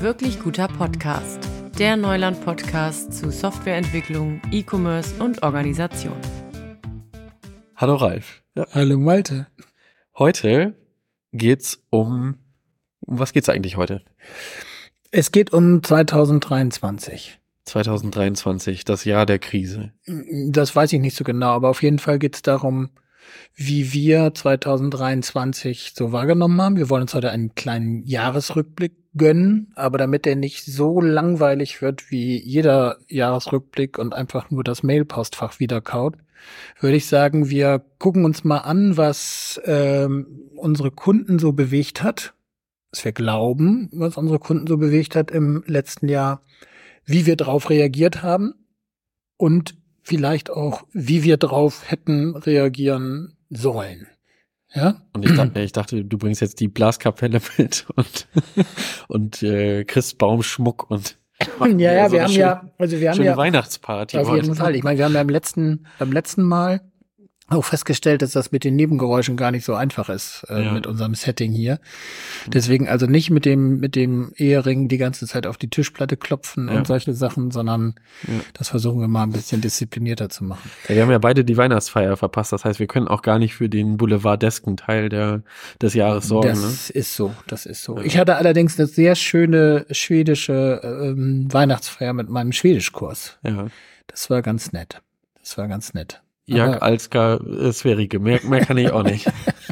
Wirklich guter Podcast. Der Neuland-Podcast zu Softwareentwicklung, E-Commerce und Organisation. Hallo Ralf. Ja. Hallo Malte. Heute geht's um, um was geht's eigentlich heute? Es geht um 2023. 2023, das Jahr der Krise. Das weiß ich nicht so genau, aber auf jeden Fall geht's darum, wie wir 2023 so wahrgenommen haben. Wir wollen uns heute einen kleinen Jahresrückblick gönnen, aber damit der nicht so langweilig wird wie jeder Jahresrückblick und einfach nur das Mailpostfach wiederkaut, würde ich sagen, wir gucken uns mal an, was ähm, unsere Kunden so bewegt hat, was wir glauben, was unsere Kunden so bewegt hat im letzten Jahr, wie wir darauf reagiert haben und vielleicht auch, wie wir drauf hätten reagieren sollen. Ja? Und ich dachte, ich dachte, du bringst jetzt die Blaskapelle mit und, und äh, Christbaumschmuck und ja, ja, so wir haben schön, ja, also wir haben ja Weihnachtsparty. Auf jeden Fall. Ich meine, wir haben ja beim letzten, beim letzten Mal auch festgestellt, dass das mit den Nebengeräuschen gar nicht so einfach ist äh, ja. mit unserem Setting hier. Deswegen also nicht mit dem mit dem Ehering die ganze Zeit auf die Tischplatte klopfen ja. und solche Sachen, sondern ja. das versuchen wir mal ein bisschen disziplinierter zu machen. Wir haben ja beide die Weihnachtsfeier verpasst. Das heißt, wir können auch gar nicht für den Boulevardesken Teil der des Jahres sorgen. Das ne? ist so, das ist so. Ich hatte allerdings eine sehr schöne schwedische ähm, Weihnachtsfeier mit meinem Schwedischkurs. Ja. Das war ganz nett. Das war ganz nett. Jag Alska Sverige. Mehr, mehr kann ich auch nicht.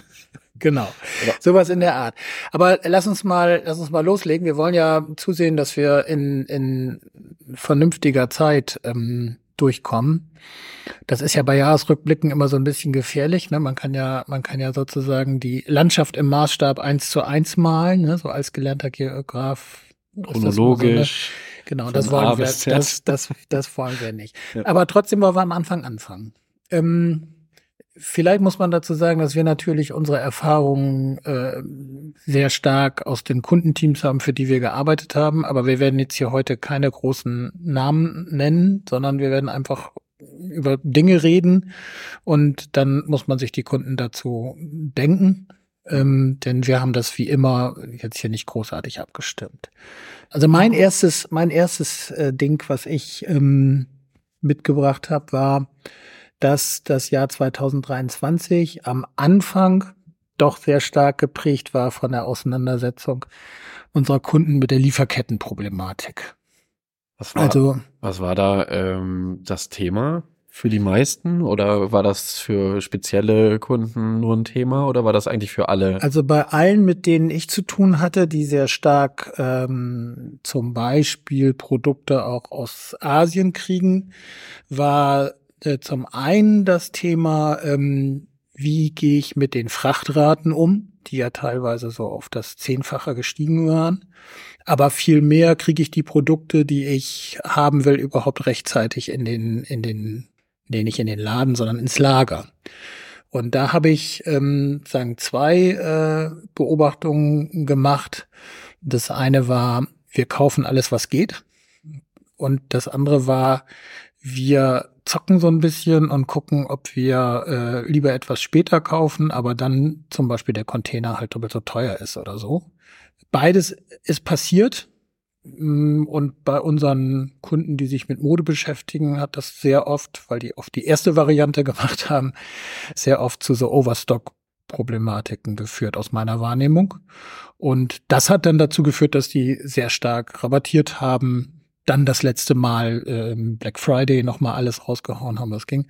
genau. Ja. Sowas in der Art. Aber lass uns mal, lass uns mal loslegen. Wir wollen ja zusehen, dass wir in, in vernünftiger Zeit ähm, durchkommen. Das ist ja bei Jahresrückblicken immer so ein bisschen gefährlich. Ne? Man kann ja, man kann ja sozusagen die Landschaft im Maßstab eins zu eins malen, ne? so als gelernter Geograf. Chronologisch. So genau, das wollen wir, das, das, das wollen wir nicht. Ja. Aber trotzdem wollen wir am Anfang anfangen. Ähm, vielleicht muss man dazu sagen, dass wir natürlich unsere Erfahrungen äh, sehr stark aus den Kundenteams haben, für die wir gearbeitet haben. Aber wir werden jetzt hier heute keine großen Namen nennen, sondern wir werden einfach über Dinge reden und dann muss man sich die Kunden dazu denken. Ähm, denn wir haben das wie immer jetzt hier nicht großartig abgestimmt. Also mein erstes, mein erstes äh, Ding, was ich ähm, mitgebracht habe, war, dass das Jahr 2023 am Anfang doch sehr stark geprägt war von der Auseinandersetzung unserer Kunden mit der Lieferkettenproblematik. Was war, also, was war da ähm, das Thema für die meisten oder war das für spezielle Kunden nur ein Thema oder war das eigentlich für alle? Also bei allen, mit denen ich zu tun hatte, die sehr stark ähm, zum Beispiel Produkte auch aus Asien kriegen, war äh, zum einen das Thema, ähm, wie gehe ich mit den Frachtraten um, die ja teilweise so auf das Zehnfache gestiegen waren. Aber viel mehr kriege ich die Produkte, die ich haben will, überhaupt rechtzeitig in den, in den, nee, nicht in den Laden, sondern ins Lager. Und da habe ich ähm, sagen zwei äh, Beobachtungen gemacht. Das eine war, wir kaufen alles, was geht. Und das andere war, wir zocken so ein bisschen und gucken, ob wir äh, lieber etwas später kaufen, aber dann zum Beispiel der Container halt doppelt so teuer ist oder so. Beides ist passiert. Mm, und bei unseren Kunden, die sich mit Mode beschäftigen, hat das sehr oft, weil die oft die erste Variante gemacht haben, sehr oft zu so Overstock-Problematiken geführt aus meiner Wahrnehmung. Und das hat dann dazu geführt, dass die sehr stark rabattiert haben, dann das letzte Mal ähm, Black Friday nochmal alles rausgehauen haben, was ging.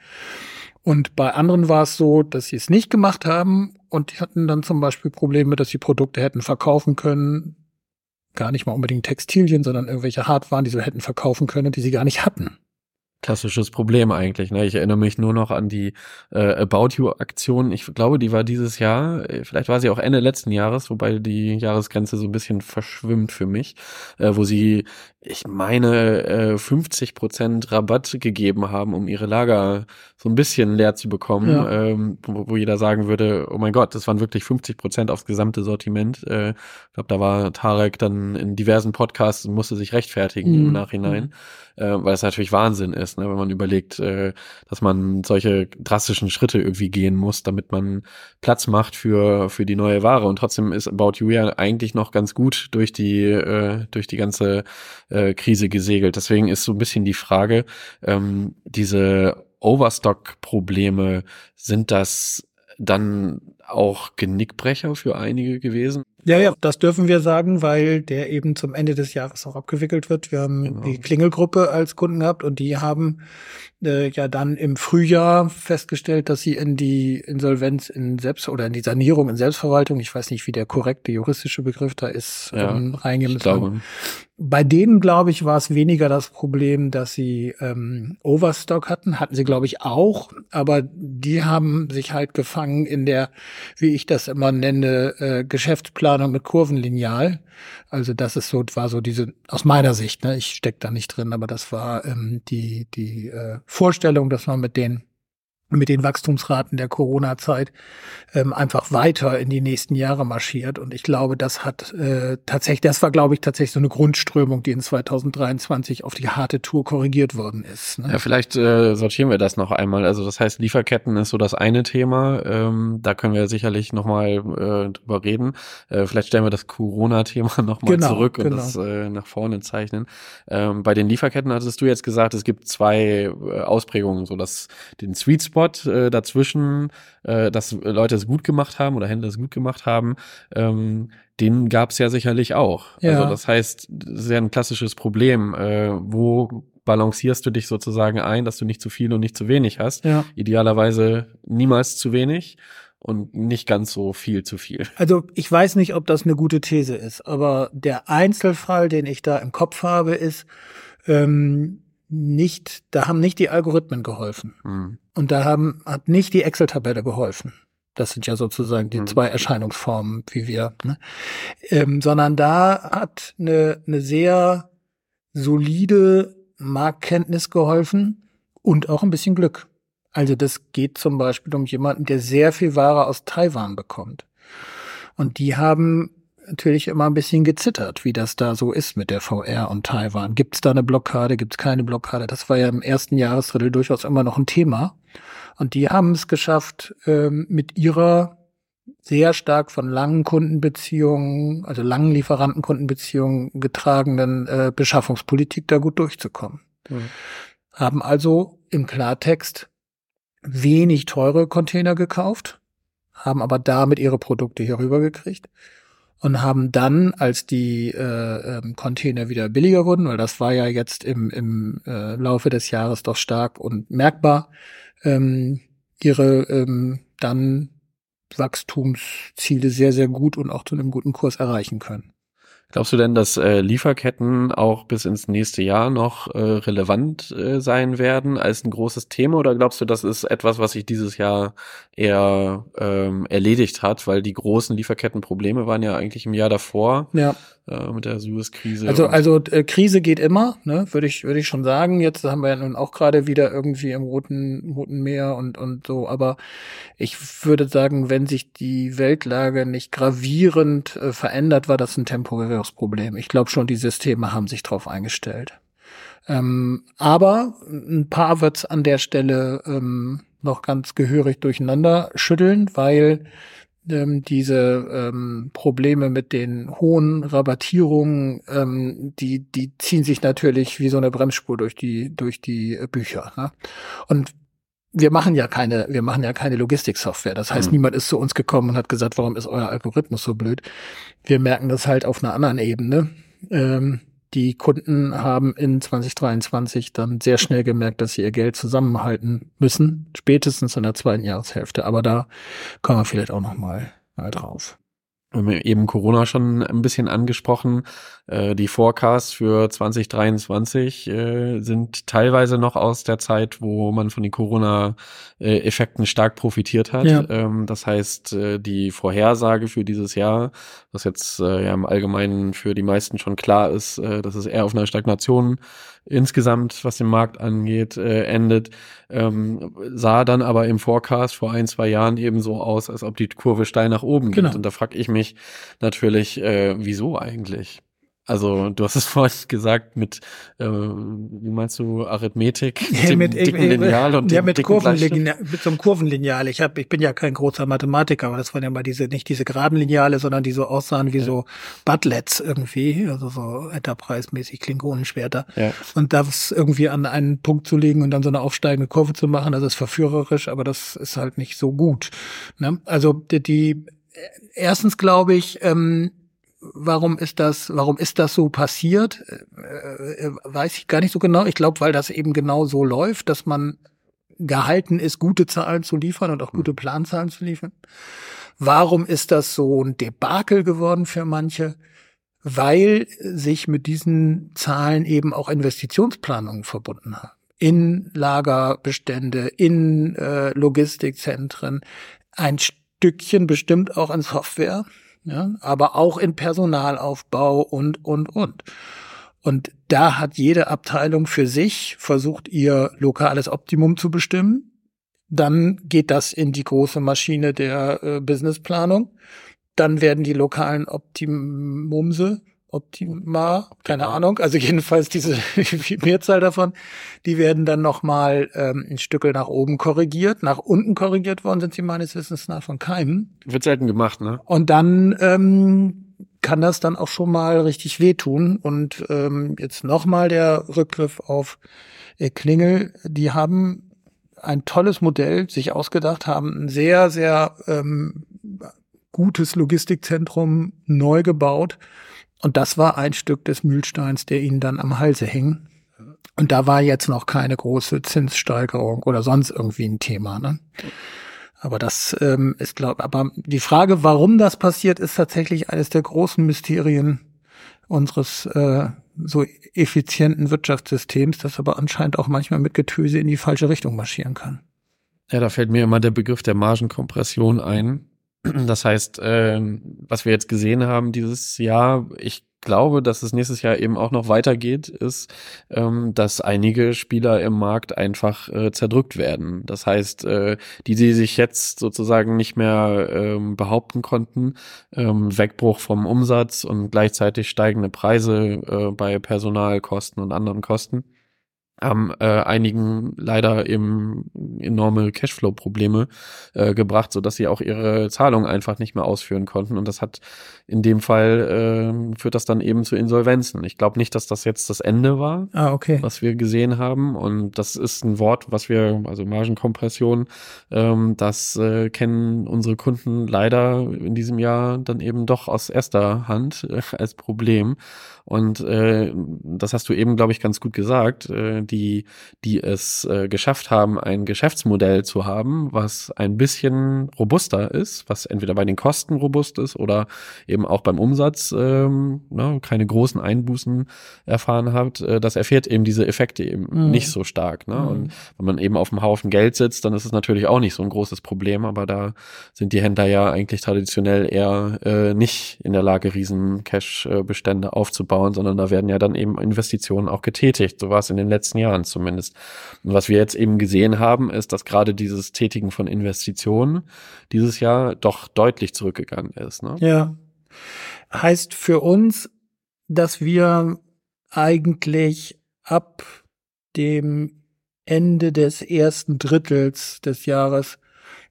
Und bei anderen war es so, dass sie es nicht gemacht haben und die hatten dann zum Beispiel Probleme, dass sie Produkte hätten verkaufen können, gar nicht mal unbedingt Textilien, sondern irgendwelche Hardwaren, die sie hätten verkaufen können, die sie gar nicht hatten. Klassisches Problem eigentlich. Ne? Ich erinnere mich nur noch an die äh, About You-Aktion. Ich glaube, die war dieses Jahr, äh, vielleicht war sie auch Ende letzten Jahres, wobei die Jahresgrenze so ein bisschen verschwimmt für mich, äh, wo sie ich meine, äh, 50 Prozent Rabatt gegeben haben, um ihre Lager so ein bisschen leer zu bekommen, ja. ähm, wo, wo, jeder sagen würde, oh mein Gott, das waren wirklich 50 Prozent aufs gesamte Sortiment. Äh, ich glaube, da war Tarek dann in diversen Podcasts und musste sich rechtfertigen mhm. im Nachhinein, äh, weil es natürlich Wahnsinn ist. Ist, ne? wenn man überlegt, äh, dass man solche drastischen Schritte irgendwie gehen muss, damit man Platz macht für, für die neue Ware. Und trotzdem ist About You ja eigentlich noch ganz gut durch die, äh, durch die ganze äh, Krise gesegelt. Deswegen ist so ein bisschen die Frage, ähm, diese Overstock-Probleme, sind das dann auch Genickbrecher für einige gewesen? Ja, ja, das dürfen wir sagen, weil der eben zum Ende des Jahres auch abgewickelt wird. Wir haben genau. die Klingelgruppe als Kunden gehabt und die haben äh, ja dann im Frühjahr festgestellt, dass sie in die Insolvenz in Selbst- oder in die Sanierung in Selbstverwaltung, ich weiß nicht, wie der korrekte juristische Begriff da ist, ja, ähm, reingehen müssen. Bei denen, glaube ich, war es weniger das Problem, dass sie ähm, Overstock hatten. Hatten sie, glaube ich, auch. Aber die haben sich halt gefangen in der, wie ich das immer nenne, äh, Geschäftsplanung mit Kurvenlineal. Also das ist so, war so diese, aus meiner Sicht, ne, ich steck da nicht drin, aber das war ähm, die, die äh, Vorstellung, dass man mit den mit den Wachstumsraten der Corona-Zeit ähm, einfach weiter in die nächsten Jahre marschiert. Und ich glaube, das hat äh, tatsächlich, das war, glaube ich, tatsächlich so eine Grundströmung, die in 2023 auf die harte Tour korrigiert worden ist. Ne? Ja, vielleicht äh, sortieren wir das noch einmal. Also das heißt, Lieferketten ist so das eine Thema. Ähm, da können wir sicherlich nochmal äh, drüber reden. Äh, vielleicht stellen wir das Corona-Thema nochmal genau, zurück und genau. das äh, nach vorne zeichnen. Ähm, bei den Lieferketten hattest du jetzt gesagt, es gibt zwei äh, Ausprägungen, so dass den Sweet Spot Spot äh, dazwischen, äh, dass Leute es gut gemacht haben oder Händler es gut gemacht haben, ähm, den gab es ja sicherlich auch. Ja. Also das heißt, das ist ja ein klassisches Problem. Äh, wo balancierst du dich sozusagen ein, dass du nicht zu viel und nicht zu wenig hast? Ja. Idealerweise niemals zu wenig und nicht ganz so viel zu viel. Also ich weiß nicht, ob das eine gute These ist, aber der Einzelfall, den ich da im Kopf habe, ist, ähm, nicht, da haben nicht die Algorithmen geholfen. Mhm. Und da haben, hat nicht die Excel-Tabelle geholfen. Das sind ja sozusagen die mhm. zwei Erscheinungsformen, wie wir, ne? ähm, sondern da hat eine, eine sehr solide Marktkenntnis geholfen und auch ein bisschen Glück. Also das geht zum Beispiel um jemanden, der sehr viel Ware aus Taiwan bekommt. Und die haben natürlich immer ein bisschen gezittert, wie das da so ist mit der VR und Taiwan. Gibt es da eine Blockade, gibt es keine Blockade? Das war ja im ersten Jahresdrittel durchaus immer noch ein Thema. Und die haben es geschafft, ähm, mit ihrer sehr stark von langen Kundenbeziehungen, also langen Lieferantenkundenbeziehungen getragenen äh, Beschaffungspolitik da gut durchzukommen. Mhm. Haben also im Klartext wenig teure Container gekauft, haben aber damit ihre Produkte hier rübergekriegt und haben dann, als die äh, ähm, Container wieder billiger wurden, weil das war ja jetzt im, im äh, Laufe des Jahres doch stark und merkbar, ähm, ihre ähm, dann Wachstumsziele sehr, sehr gut und auch zu einem guten Kurs erreichen können. Glaubst du denn, dass äh, Lieferketten auch bis ins nächste Jahr noch äh, relevant äh, sein werden als ein großes Thema? Oder glaubst du, das ist etwas, was sich dieses Jahr eher ähm, erledigt hat? Weil die großen Lieferkettenprobleme waren ja eigentlich im Jahr davor. Ja äh, mit der Suez-Krise. Also, also äh, Krise geht immer, ne, würde ich, würde ich schon sagen. Jetzt haben wir ja nun auch gerade wieder irgendwie im Roten, Roten Meer und, und so. Aber ich würde sagen, wenn sich die Weltlage nicht gravierend äh, verändert, war das ein temporäres Problem. Ich glaube schon, die Systeme haben sich darauf eingestellt. Ähm, aber ein paar wird's an der Stelle ähm, noch ganz gehörig durcheinander schütteln, weil ähm, diese ähm, Probleme mit den hohen Rabattierungen, ähm, die, die ziehen sich natürlich wie so eine Bremsspur durch die, durch die Bücher. Ne? Und wir machen ja keine, wir machen ja keine Logistiksoftware. Das heißt, mhm. niemand ist zu uns gekommen und hat gesagt, warum ist euer Algorithmus so blöd? Wir merken das halt auf einer anderen Ebene. Ähm, die Kunden haben in 2023 dann sehr schnell gemerkt, dass sie ihr Geld zusammenhalten müssen, spätestens in der zweiten Jahreshälfte. Aber da kommen wir vielleicht auch noch mal, mal drauf. Wir haben eben Corona schon ein bisschen angesprochen. Äh, die Forecasts für 2023 äh, sind teilweise noch aus der Zeit, wo man von den Corona-Effekten stark profitiert hat. Ja. Ähm, das heißt, äh, die Vorhersage für dieses Jahr, was jetzt ja im Allgemeinen für die meisten schon klar ist, dass es eher auf einer Stagnation insgesamt, was den Markt angeht, äh, endet, ähm, sah dann aber im Forecast vor ein, zwei Jahren eben so aus, als ob die Kurve steil nach oben geht. Genau. Und da frage ich mich natürlich, äh, wieso eigentlich? Also du hast es vorhin gesagt mit, äh, wie meinst du, Arithmetik? Ja, mit, dicken äh, Lineal und ja, mit, Kurvenlineal, mit so einem Kurvenlineal. Ich, hab, ich bin ja kein großer Mathematiker, aber das waren ja mal diese, nicht diese geraden Lineale, sondern die so aussahen wie ja. so Butlets irgendwie, also so Enterprise-mäßig Klingonenschwerter. Ja. Und das irgendwie an einen Punkt zu legen und dann so eine aufsteigende Kurve zu machen, das ist verführerisch, aber das ist halt nicht so gut. Ne? Also die, die erstens glaube ich, ähm, warum ist das, warum ist das so passiert? Äh, äh, weiß ich gar nicht so genau. Ich glaube, weil das eben genau so läuft, dass man gehalten ist, gute Zahlen zu liefern und auch gute Planzahlen zu liefern. Warum ist das so ein Debakel geworden für manche? Weil sich mit diesen Zahlen eben auch Investitionsplanungen verbunden haben. In Lagerbestände, in äh, Logistikzentren, ein Stückchen bestimmt auch an Software ja, aber auch in Personalaufbau und, und, und. Und da hat jede Abteilung für sich versucht, ihr lokales Optimum zu bestimmen. Dann geht das in die große Maschine der äh, Businessplanung. Dann werden die lokalen Optimumse Optima, keine Optima. Ahnung, also jedenfalls diese Mehrzahl davon, die werden dann nochmal ähm, ein Stückel nach oben korrigiert, nach unten korrigiert worden sind sie meines Wissens nach von keinem. Wird selten gemacht, ne? Und dann ähm, kann das dann auch schon mal richtig wehtun. Und ähm, jetzt nochmal der Rückgriff auf äh, Klingel, die haben ein tolles Modell sich ausgedacht, haben ein sehr, sehr ähm, gutes Logistikzentrum neu gebaut und das war ein Stück des Mühlsteins, der ihnen dann am Halse hing. Und da war jetzt noch keine große Zinssteigerung oder sonst irgendwie ein Thema. Ne? Aber das ähm, ist, glaube aber die Frage, warum das passiert, ist tatsächlich eines der großen Mysterien unseres äh, so effizienten Wirtschaftssystems, das aber anscheinend auch manchmal mit Getöse in die falsche Richtung marschieren kann. Ja, da fällt mir immer der Begriff der Margenkompression ein. Das heißt, äh, was wir jetzt gesehen haben dieses Jahr, ich glaube, dass es nächstes Jahr eben auch noch weitergeht, ist, ähm, dass einige Spieler im Markt einfach äh, zerdrückt werden. Das heißt, äh, die, die sich jetzt sozusagen nicht mehr ähm, behaupten konnten, ähm, Wegbruch vom Umsatz und gleichzeitig steigende Preise äh, bei Personalkosten und anderen Kosten haben äh, einigen leider eben enorme Cashflow-Probleme äh, gebracht, so dass sie auch ihre Zahlungen einfach nicht mehr ausführen konnten. Und das hat in dem Fall äh, führt das dann eben zu Insolvenzen. Ich glaube nicht, dass das jetzt das Ende war, ah, okay. was wir gesehen haben. Und das ist ein Wort, was wir, also Margenkompression, ähm, das äh, kennen unsere Kunden leider in diesem Jahr dann eben doch aus erster Hand äh, als Problem. Und äh, das hast du eben, glaube ich, ganz gut gesagt. Äh, die, die es äh, geschafft haben, ein Geschäftsmodell zu haben, was ein bisschen robuster ist, was entweder bei den Kosten robust ist oder eben auch beim Umsatz ähm, ne, keine großen Einbußen erfahren hat, äh, das erfährt eben diese Effekte eben mhm. nicht so stark. Ne? Mhm. Und wenn man eben auf einem Haufen Geld sitzt, dann ist es natürlich auch nicht so ein großes Problem, aber da sind die Händler ja eigentlich traditionell eher äh, nicht in der Lage, riesen Cash-Bestände aufzubauen, sondern da werden ja dann eben Investitionen auch getätigt. So war es in den letzten letzten Jahren zumindest. Und was wir jetzt eben gesehen haben, ist, dass gerade dieses Tätigen von Investitionen dieses Jahr doch deutlich zurückgegangen ist. Ne? Ja. Heißt für uns, dass wir eigentlich ab dem Ende des ersten Drittels des Jahres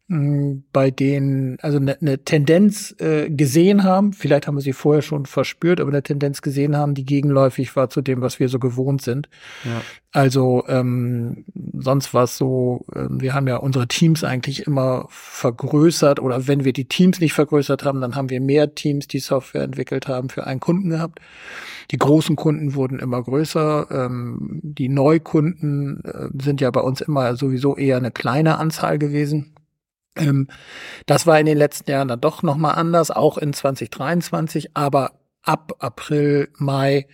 bei denen also eine ne Tendenz äh, gesehen haben, vielleicht haben wir sie vorher schon verspürt, aber eine Tendenz gesehen haben, die gegenläufig war zu dem, was wir so gewohnt sind. Ja. Also ähm, sonst war es so, äh, wir haben ja unsere Teams eigentlich immer vergrößert oder wenn wir die Teams nicht vergrößert haben, dann haben wir mehr Teams, die Software entwickelt haben, für einen Kunden gehabt. Die großen Kunden wurden immer größer. Ähm, die Neukunden äh, sind ja bei uns immer sowieso eher eine kleine Anzahl gewesen. Ähm, das war in den letzten Jahren dann doch nochmal anders, auch in 2023, aber ab April, Mai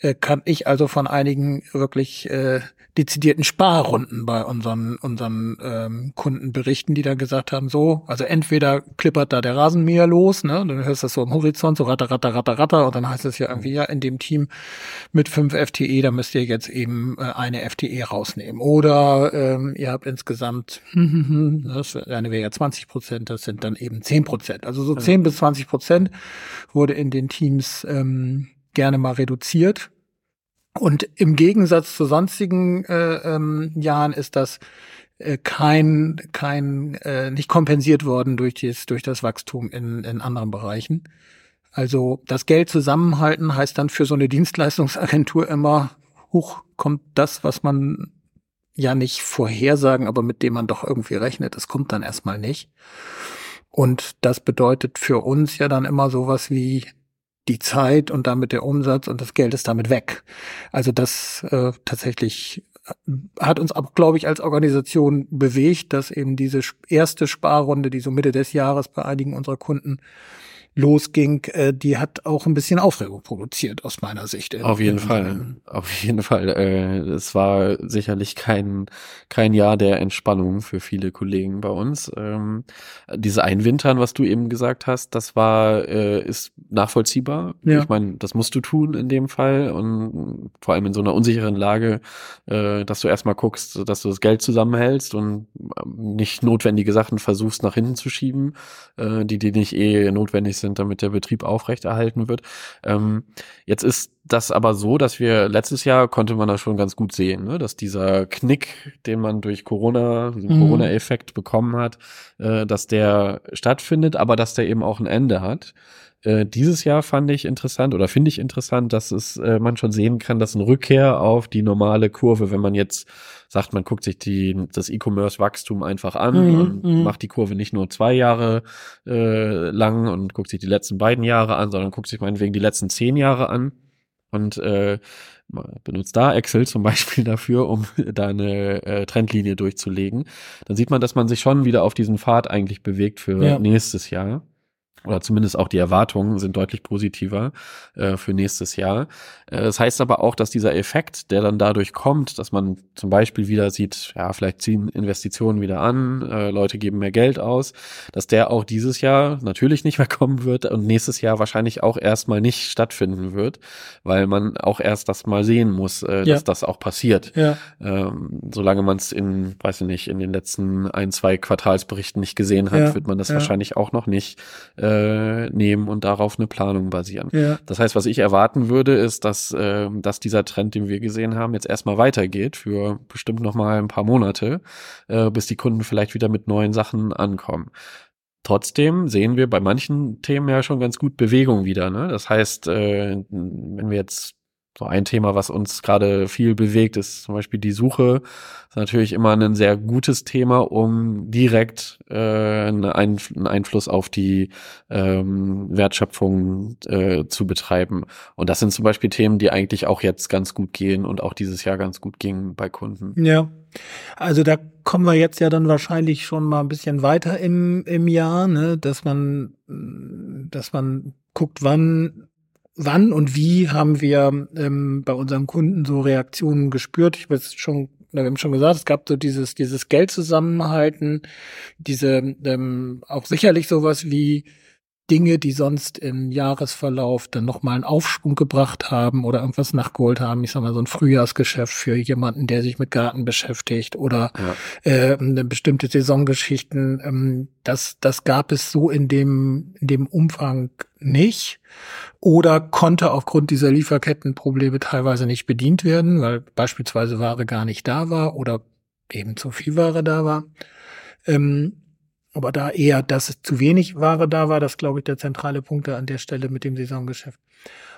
äh, kann ich also von einigen wirklich äh, dezidierten Sparrunden bei unseren, unseren ähm, Kunden berichten, die dann gesagt haben, so, also entweder klippert da der Rasenmäher los, ne, dann hörst du das so am Horizont, so ratter, ratter, ratter, ratter, und dann heißt es ja irgendwie, ja, in dem Team mit fünf FTE, da müsst ihr jetzt eben äh, eine FTE rausnehmen. Oder ähm, ihr habt insgesamt, das eine wäre ja 20 Prozent, das sind dann eben 10 Prozent. Also so 10 bis 20 Prozent wurde in den Teams ähm, gerne mal reduziert. Und im Gegensatz zu sonstigen äh, ähm, Jahren ist das äh, kein, kein äh, nicht kompensiert worden durch, das durch das Wachstum in, in anderen Bereichen. Also das Geld zusammenhalten heißt dann für so eine Dienstleistungsagentur immer, hoch kommt das, was man ja nicht vorhersagen, aber mit dem man doch irgendwie rechnet. Das kommt dann erstmal nicht. Und das bedeutet für uns ja dann immer sowas wie die Zeit und damit der Umsatz und das Geld ist damit weg. Also das äh, tatsächlich äh, hat uns auch, glaube ich, als Organisation bewegt, dass eben diese erste Sparrunde, die so Mitte des Jahres bei einigen unserer Kunden losging, äh, die hat auch ein bisschen Aufregung produziert aus meiner Sicht. Auf jeden Fall, auf jeden Fall. Äh, es war sicherlich kein kein Jahr der Entspannung für viele Kollegen bei uns. Ähm, diese Einwintern, was du eben gesagt hast, das war äh, ist nachvollziehbar. Ja. Ich meine, das musst du tun in dem Fall und vor allem in so einer unsicheren Lage, äh, dass du erstmal guckst, dass du das Geld zusammenhältst und ähm, nicht notwendige Sachen versuchst nach hinten zu schieben, äh, die die nicht eh notwendig sind, damit der Betrieb aufrechterhalten wird. Ähm, jetzt ist das aber so, dass wir letztes Jahr konnte man das schon ganz gut sehen, ne? dass dieser Knick, den man durch Corona, diesen mhm. Corona-Effekt bekommen hat, äh, dass der stattfindet, aber dass der eben auch ein Ende hat. Äh, dieses Jahr fand ich interessant oder finde ich interessant, dass es äh, man schon sehen kann, dass eine Rückkehr auf die normale Kurve, wenn man jetzt sagt, man guckt sich die, das E-Commerce-Wachstum einfach an mhm, und mhm. macht die Kurve nicht nur zwei Jahre äh, lang und guckt sich die letzten beiden Jahre an, sondern guckt sich meinetwegen die letzten zehn Jahre an und äh, benutzt da Excel zum Beispiel dafür, um da eine äh, Trendlinie durchzulegen, dann sieht man, dass man sich schon wieder auf diesen Pfad eigentlich bewegt für ja. nächstes Jahr oder zumindest auch die Erwartungen sind deutlich positiver äh, für nächstes Jahr. Äh, das heißt aber auch, dass dieser Effekt, der dann dadurch kommt, dass man zum Beispiel wieder sieht, ja, vielleicht ziehen Investitionen wieder an, äh, Leute geben mehr Geld aus, dass der auch dieses Jahr natürlich nicht mehr kommen wird und nächstes Jahr wahrscheinlich auch erstmal nicht stattfinden wird, weil man auch erst das mal sehen muss, äh, ja. dass das auch passiert. Ja. Ähm, solange man es in, weiß ich nicht, in den letzten ein, zwei Quartalsberichten nicht gesehen hat, ja. wird man das wahrscheinlich auch noch nicht äh, äh, nehmen und darauf eine Planung basieren. Ja. Das heißt, was ich erwarten würde, ist, dass, äh, dass dieser Trend, den wir gesehen haben, jetzt erstmal weitergeht für bestimmt noch mal ein paar Monate, äh, bis die Kunden vielleicht wieder mit neuen Sachen ankommen. Trotzdem sehen wir bei manchen Themen ja schon ganz gut Bewegung wieder. Ne? Das heißt, äh, wenn wir jetzt so ein Thema, was uns gerade viel bewegt, ist zum Beispiel die Suche. Das ist natürlich immer ein sehr gutes Thema, um direkt äh, einen, einen Einfluss auf die ähm, Wertschöpfung äh, zu betreiben. Und das sind zum Beispiel Themen, die eigentlich auch jetzt ganz gut gehen und auch dieses Jahr ganz gut gingen bei Kunden. Ja. Also da kommen wir jetzt ja dann wahrscheinlich schon mal ein bisschen weiter im, im Jahr, ne, dass man, dass man guckt, wann wann und wie haben wir ähm, bei unseren Kunden so Reaktionen gespürt? Ich habe es schon, wir haben schon gesagt, es gab so dieses, dieses Geld zusammenhalten, diese ähm, auch sicherlich sowas wie Dinge, die sonst im Jahresverlauf dann nochmal einen Aufschwung gebracht haben oder irgendwas nachgeholt haben. Ich sag mal, so ein Frühjahrsgeschäft für jemanden, der sich mit Garten beschäftigt oder ja. äh, bestimmte Saisongeschichten. Ähm, das, das gab es so in dem, in dem Umfang nicht oder konnte aufgrund dieser Lieferkettenprobleme teilweise nicht bedient werden, weil beispielsweise Ware gar nicht da war oder eben zu viel Ware da war. Ähm, aber da eher, dass zu wenig Ware da war, das glaube ich der zentrale Punkt an der Stelle mit dem Saisongeschäft.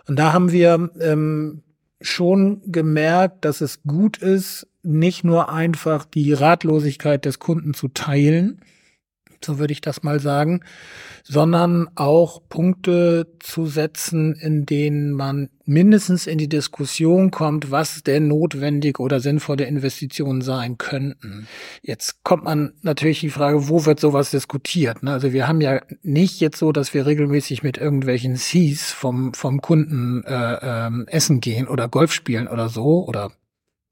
Und da haben wir ähm, schon gemerkt, dass es gut ist, nicht nur einfach die Ratlosigkeit des Kunden zu teilen, so würde ich das mal sagen, sondern auch Punkte zu setzen, in denen man mindestens in die Diskussion kommt, was denn notwendig oder sinnvolle Investitionen sein könnten. Jetzt kommt man natürlich die Frage, wo wird sowas diskutiert? Ne? Also wir haben ja nicht jetzt so, dass wir regelmäßig mit irgendwelchen Cs vom, vom Kunden äh, ähm, essen gehen oder Golf spielen oder so oder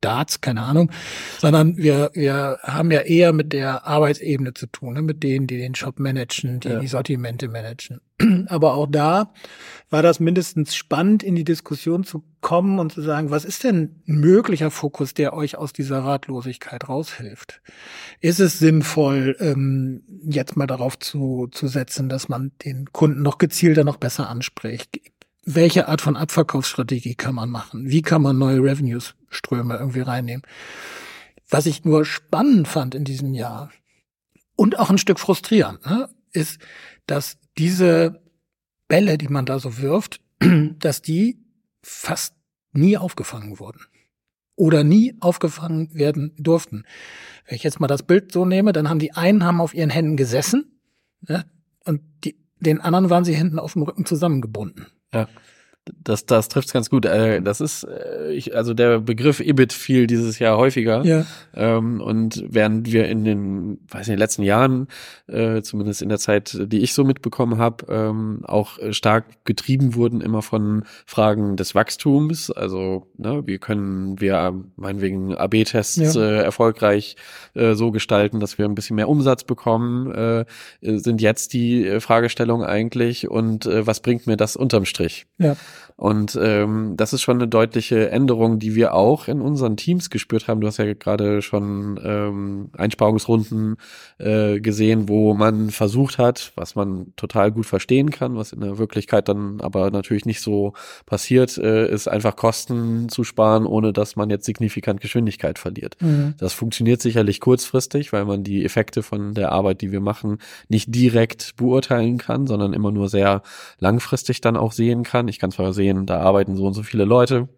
Darts, keine Ahnung, sondern wir, wir haben ja eher mit der Arbeitsebene zu tun, ne? mit denen, die den Shop managen, die ja. die Sortimente managen. Aber auch da war das mindestens spannend, in die Diskussion zu kommen und zu sagen, was ist denn ein möglicher Fokus, der euch aus dieser Ratlosigkeit raushilft? Ist es sinnvoll, ähm, jetzt mal darauf zu, zu setzen, dass man den Kunden noch gezielter, noch besser anspricht? Welche Art von Abverkaufsstrategie kann man machen? Wie kann man neue Revenues-Ströme irgendwie reinnehmen? Was ich nur spannend fand in diesem Jahr und auch ein Stück frustrierend, ne, ist, dass diese Bälle, die man da so wirft, dass die fast nie aufgefangen wurden oder nie aufgefangen werden durften. Wenn ich jetzt mal das Bild so nehme, dann haben die einen haben auf ihren Händen gesessen ne, und die, den anderen waren sie hinten auf dem Rücken zusammengebunden. Ja. Das, das trifft's ganz gut. Äh, das ist, äh, ich, also der Begriff EBIT fiel dieses Jahr häufiger. Ja. Ähm, und während wir in den, weiß nicht, letzten Jahren, äh, zumindest in der Zeit, die ich so mitbekommen habe, ähm, auch stark getrieben wurden immer von Fragen des Wachstums. Also, ne, wie können wir meinetwegen AB-Tests ja. äh, erfolgreich äh, so gestalten, dass wir ein bisschen mehr Umsatz bekommen, äh, sind jetzt die äh, Fragestellung eigentlich und äh, was bringt mir das unterm Strich? Ja. Und ähm, das ist schon eine deutliche Änderung, die wir auch in unseren Teams gespürt haben. Du hast ja gerade schon ähm, Einsparungsrunden äh, gesehen, wo man versucht hat, was man total gut verstehen kann, was in der Wirklichkeit dann aber natürlich nicht so passiert, äh, ist einfach Kosten zu sparen, ohne dass man jetzt signifikant Geschwindigkeit verliert. Mhm. Das funktioniert sicherlich kurzfristig, weil man die Effekte von der Arbeit, die wir machen, nicht direkt beurteilen kann, sondern immer nur sehr langfristig dann auch sehen kann. Ich kann zwar sehen, da arbeiten so und so viele Leute.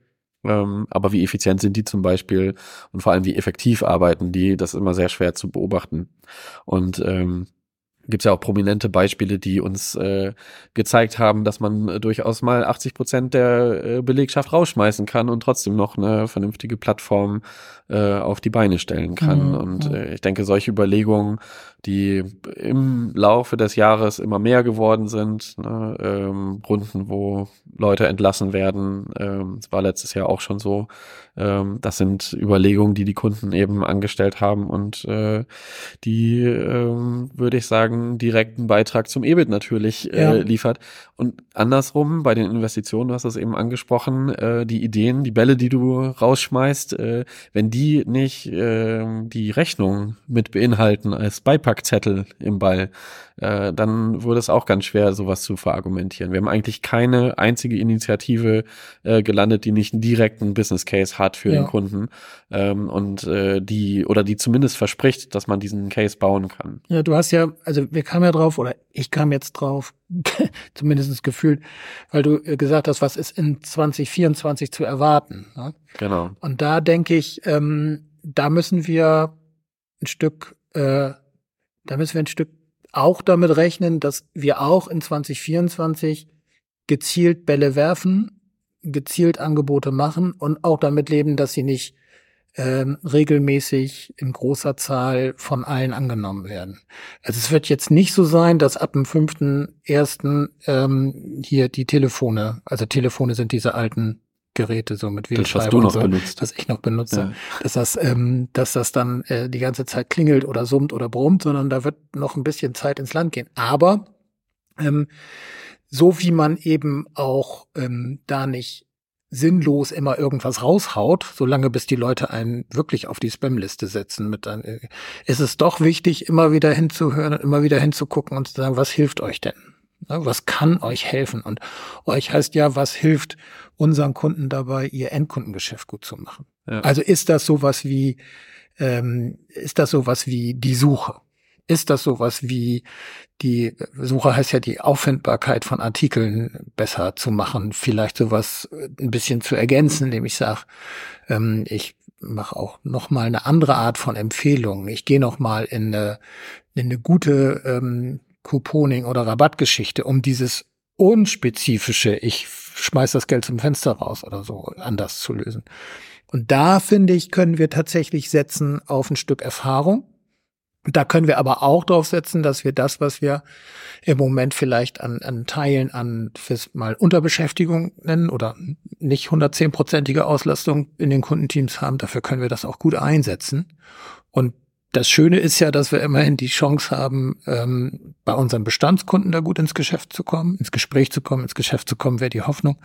Ähm, aber wie effizient sind die zum Beispiel und vor allem wie effektiv arbeiten die, das ist immer sehr schwer zu beobachten. Und ähm, gibt es ja auch prominente Beispiele, die uns äh, gezeigt haben, dass man äh, durchaus mal 80 Prozent der äh, Belegschaft rausschmeißen kann und trotzdem noch eine vernünftige Plattform äh, auf die Beine stellen kann. Mhm. Und äh, ich denke, solche Überlegungen die im Laufe des Jahres immer mehr geworden sind. Ne? Ähm, Runden, wo Leute entlassen werden. Ähm, das war letztes Jahr auch schon so. Ähm, das sind Überlegungen, die die Kunden eben angestellt haben und äh, die, ähm, würde ich sagen, direkten Beitrag zum EBIT natürlich äh, ja. liefert. Und andersrum, bei den Investitionen, du hast das eben angesprochen, äh, die Ideen, die Bälle, die du rausschmeißt, äh, wenn die nicht äh, die Rechnung mit beinhalten als Beipack Beipackzettel im Ball, äh, dann wurde es auch ganz schwer, sowas zu verargumentieren. Wir haben eigentlich keine einzige Initiative äh, gelandet, die nicht einen direkten Business Case hat für ja. den Kunden ähm, und äh, die oder die zumindest verspricht, dass man diesen Case bauen kann. Ja, du hast ja, also wir kamen ja drauf oder ich kam jetzt drauf, zumindest gefühlt, weil du äh, gesagt hast, was ist in 2024 zu erwarten. Ne? Genau. Und da denke ich, ähm, da müssen wir ein Stück äh, da müssen wir ein Stück auch damit rechnen, dass wir auch in 2024 gezielt Bälle werfen, gezielt Angebote machen und auch damit leben, dass sie nicht ähm, regelmäßig in großer Zahl von allen angenommen werden. Also es wird jetzt nicht so sein, dass ab dem fünften ersten ähm, hier die Telefone, also Telefone sind diese alten Geräte so mit das, was du noch so, benutzt. was ich noch benutze, ja. dass das, ähm, dass das dann äh, die ganze Zeit klingelt oder summt oder brummt, sondern da wird noch ein bisschen Zeit ins Land gehen. Aber ähm, so wie man eben auch ähm, da nicht sinnlos immer irgendwas raushaut, solange bis die Leute einen wirklich auf die Spam-Liste setzen mit dann, äh, ist es doch wichtig, immer wieder hinzuhören und immer wieder hinzugucken und zu sagen, was hilft euch denn? Was kann euch helfen? Und euch heißt ja, was hilft unseren Kunden dabei, ihr Endkundengeschäft gut zu machen? Ja. Also ist das sowas wie, ähm, ist das sowas wie die Suche? Ist das sowas wie die Suche heißt ja die Auffindbarkeit von Artikeln besser zu machen, vielleicht sowas ein bisschen zu ergänzen, indem ich sage, ähm, ich mache auch noch mal eine andere Art von Empfehlungen. Ich gehe noch mal in eine, in eine gute ähm, Couponing oder Rabattgeschichte, um dieses unspezifische, ich schmeiß das Geld zum Fenster raus oder so, anders zu lösen. Und da finde ich, können wir tatsächlich setzen auf ein Stück Erfahrung. Da können wir aber auch drauf setzen, dass wir das, was wir im Moment vielleicht an, an Teilen an fürs mal Unterbeschäftigung nennen oder nicht 110-prozentige Auslastung in den Kundenteams haben, dafür können wir das auch gut einsetzen. Und das Schöne ist ja, dass wir immerhin die Chance haben, ähm, bei unseren Bestandskunden da gut ins Geschäft zu kommen, ins Gespräch zu kommen, ins Geschäft zu kommen, wäre die Hoffnung,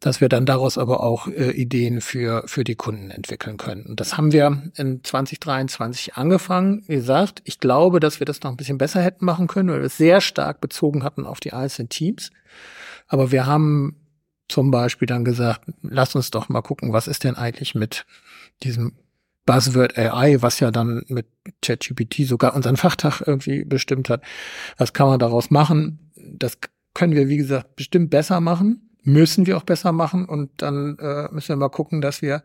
dass wir dann daraus aber auch äh, Ideen für, für die Kunden entwickeln können. Und das haben wir in 2023 angefangen. Wie gesagt, ich glaube, dass wir das noch ein bisschen besser hätten machen können, weil wir es sehr stark bezogen hatten auf die einzelnen Teams. Aber wir haben zum Beispiel dann gesagt, lass uns doch mal gucken, was ist denn eigentlich mit diesem Buzzword AI, was ja dann mit ChatGPT sogar unseren Fachtag irgendwie bestimmt hat. Was kann man daraus machen? Das können wir, wie gesagt, bestimmt besser machen. Müssen wir auch besser machen und dann äh, müssen wir mal gucken, dass wir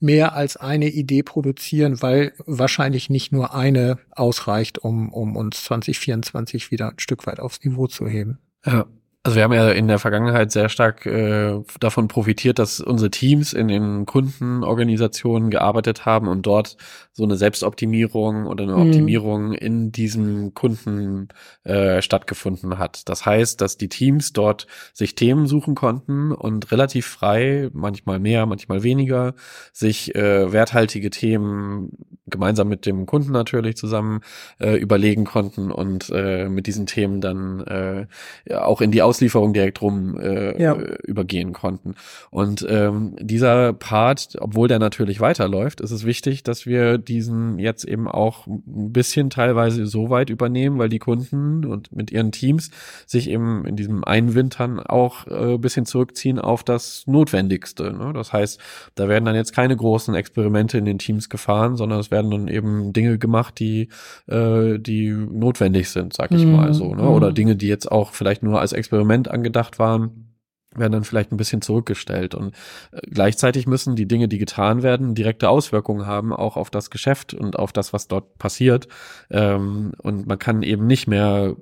mehr als eine Idee produzieren, weil wahrscheinlich nicht nur eine ausreicht, um, um uns 2024 wieder ein Stück weit aufs Niveau zu heben. Ja, also wir haben ja in der Vergangenheit sehr stark äh, davon profitiert, dass unsere Teams in den Kundenorganisationen gearbeitet haben und dort so eine Selbstoptimierung oder eine mhm. Optimierung in diesem Kunden äh, stattgefunden hat. Das heißt, dass die Teams dort sich Themen suchen konnten und relativ frei, manchmal mehr, manchmal weniger, sich äh, werthaltige Themen gemeinsam mit dem Kunden natürlich zusammen äh, überlegen konnten und äh, mit diesen Themen dann äh, auch in die Auslieferung direkt rum äh, ja. übergehen konnten. Und ähm, dieser Part, obwohl der natürlich weiterläuft, ist es wichtig, dass wir diesen jetzt eben auch ein bisschen teilweise so weit übernehmen, weil die Kunden und mit ihren Teams sich eben in diesem Einwintern auch äh, bisschen zurückziehen auf das Notwendigste. Ne? Das heißt, da werden dann jetzt keine großen Experimente in den Teams gefahren, sondern es werden dann eben Dinge gemacht, die, äh, die notwendig sind, sag ich mhm. mal so. Ne? Oder mhm. Dinge, die jetzt auch vielleicht nur als Experiment angedacht waren werden dann vielleicht ein bisschen zurückgestellt. Und äh, gleichzeitig müssen die Dinge, die getan werden, direkte Auswirkungen haben, auch auf das Geschäft und auf das, was dort passiert. Ähm, und man kann eben nicht mehr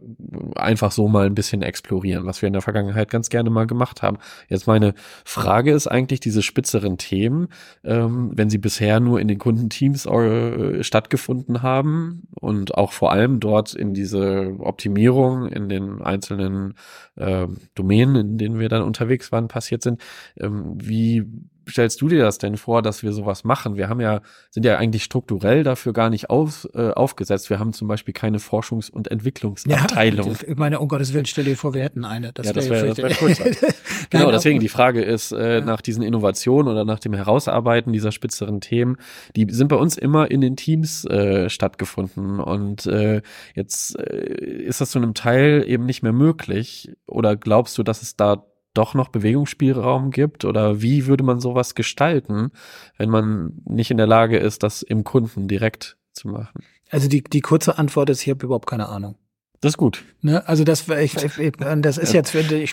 einfach so mal ein bisschen explorieren, was wir in der Vergangenheit ganz gerne mal gemacht haben. Jetzt meine Frage ist eigentlich diese spitzeren Themen, ähm, wenn sie bisher nur in den Kundenteams äh, stattgefunden haben und auch vor allem dort in diese Optimierung in den einzelnen äh, Domänen, in denen wir dann unter unterwegs waren, passiert sind. Ähm, wie stellst du dir das denn vor, dass wir sowas machen? Wir haben ja, sind ja eigentlich strukturell dafür gar nicht auf, äh, aufgesetzt. Wir haben zum Beispiel keine Forschungs- und Entwicklungsabteilung. Ja, ich meine, um Gottes Willen, stell dir vor, wir hätten eine. Das ja, das wäre wär, wär genau, deswegen die Frage ist, äh, ja. nach diesen Innovationen oder nach dem Herausarbeiten dieser spitzeren Themen, die sind bei uns immer in den Teams äh, stattgefunden. Und äh, jetzt äh, ist das zu einem Teil eben nicht mehr möglich. Oder glaubst du, dass es da doch noch Bewegungsspielraum gibt? Oder wie würde man sowas gestalten, wenn man nicht in der Lage ist, das im Kunden direkt zu machen? Also die, die kurze Antwort ist, ich habe überhaupt keine Ahnung. Das ist gut. Ne? Also das, ich, ich, das ist jetzt, wir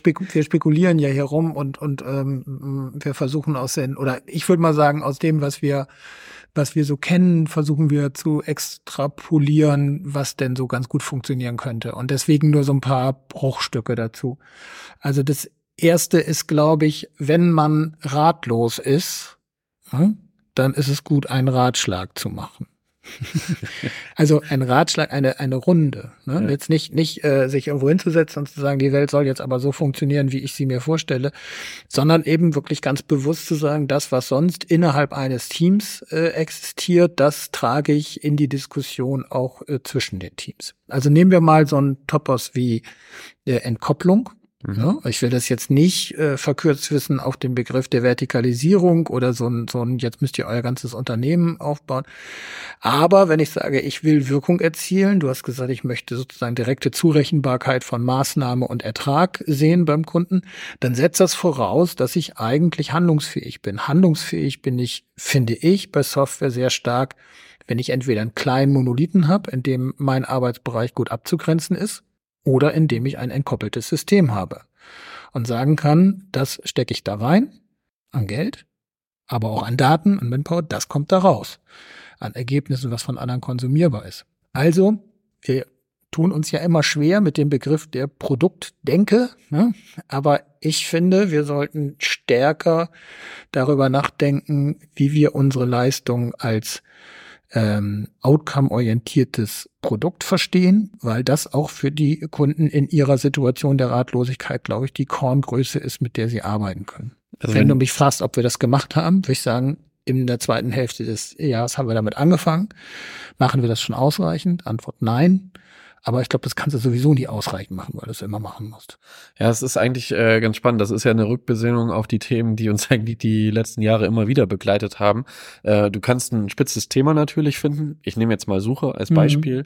spekulieren ja hier rum und, und ähm, wir versuchen aus den, oder ich würde mal sagen, aus dem, was wir, was wir so kennen, versuchen wir zu extrapolieren, was denn so ganz gut funktionieren könnte. Und deswegen nur so ein paar Bruchstücke dazu. Also das erste ist, glaube ich, wenn man ratlos ist, dann ist es gut, einen Ratschlag zu machen. also ein Ratschlag, eine, eine Runde. Ne? Ja. Jetzt nicht, nicht äh, sich irgendwo hinzusetzen und zu sagen, die Welt soll jetzt aber so funktionieren, wie ich sie mir vorstelle, sondern eben wirklich ganz bewusst zu sagen, das, was sonst innerhalb eines Teams äh, existiert, das trage ich in die Diskussion auch äh, zwischen den Teams. Also nehmen wir mal so einen Topos wie äh, Entkopplung. Mhm. Ja, ich will das jetzt nicht äh, verkürzt wissen auf den Begriff der Vertikalisierung oder so ein, so ein, jetzt müsst ihr euer ganzes Unternehmen aufbauen. Aber wenn ich sage, ich will Wirkung erzielen, du hast gesagt, ich möchte sozusagen direkte Zurechenbarkeit von Maßnahme und Ertrag sehen beim Kunden, dann setzt das voraus, dass ich eigentlich handlungsfähig bin. Handlungsfähig bin ich, finde ich, bei Software sehr stark, wenn ich entweder einen kleinen Monolithen habe, in dem mein Arbeitsbereich gut abzugrenzen ist, oder indem ich ein entkoppeltes System habe und sagen kann, das stecke ich da rein an Geld, aber auch an Daten, an Manpower, das kommt da raus. An Ergebnissen, was von anderen konsumierbar ist. Also, wir tun uns ja immer schwer mit dem Begriff der Produktdenke, ne? aber ich finde, wir sollten stärker darüber nachdenken, wie wir unsere Leistung als ähm, outcome-orientiertes Produkt verstehen, weil das auch für die Kunden in ihrer Situation der Ratlosigkeit, glaube ich, die Korngröße ist, mit der sie arbeiten können. Also wenn, wenn du mich fragst, ob wir das gemacht haben, würde ich sagen, in der zweiten Hälfte des Jahres haben wir damit angefangen. Machen wir das schon ausreichend? Antwort nein. Aber ich glaube, das kannst du sowieso nie ausreichend machen, weil du es immer machen musst. Ja, es ist eigentlich äh, ganz spannend. Das ist ja eine Rückbesinnung auf die Themen, die uns eigentlich die letzten Jahre immer wieder begleitet haben. Äh, du kannst ein spitzes Thema natürlich finden. Ich nehme jetzt mal Suche als mhm. Beispiel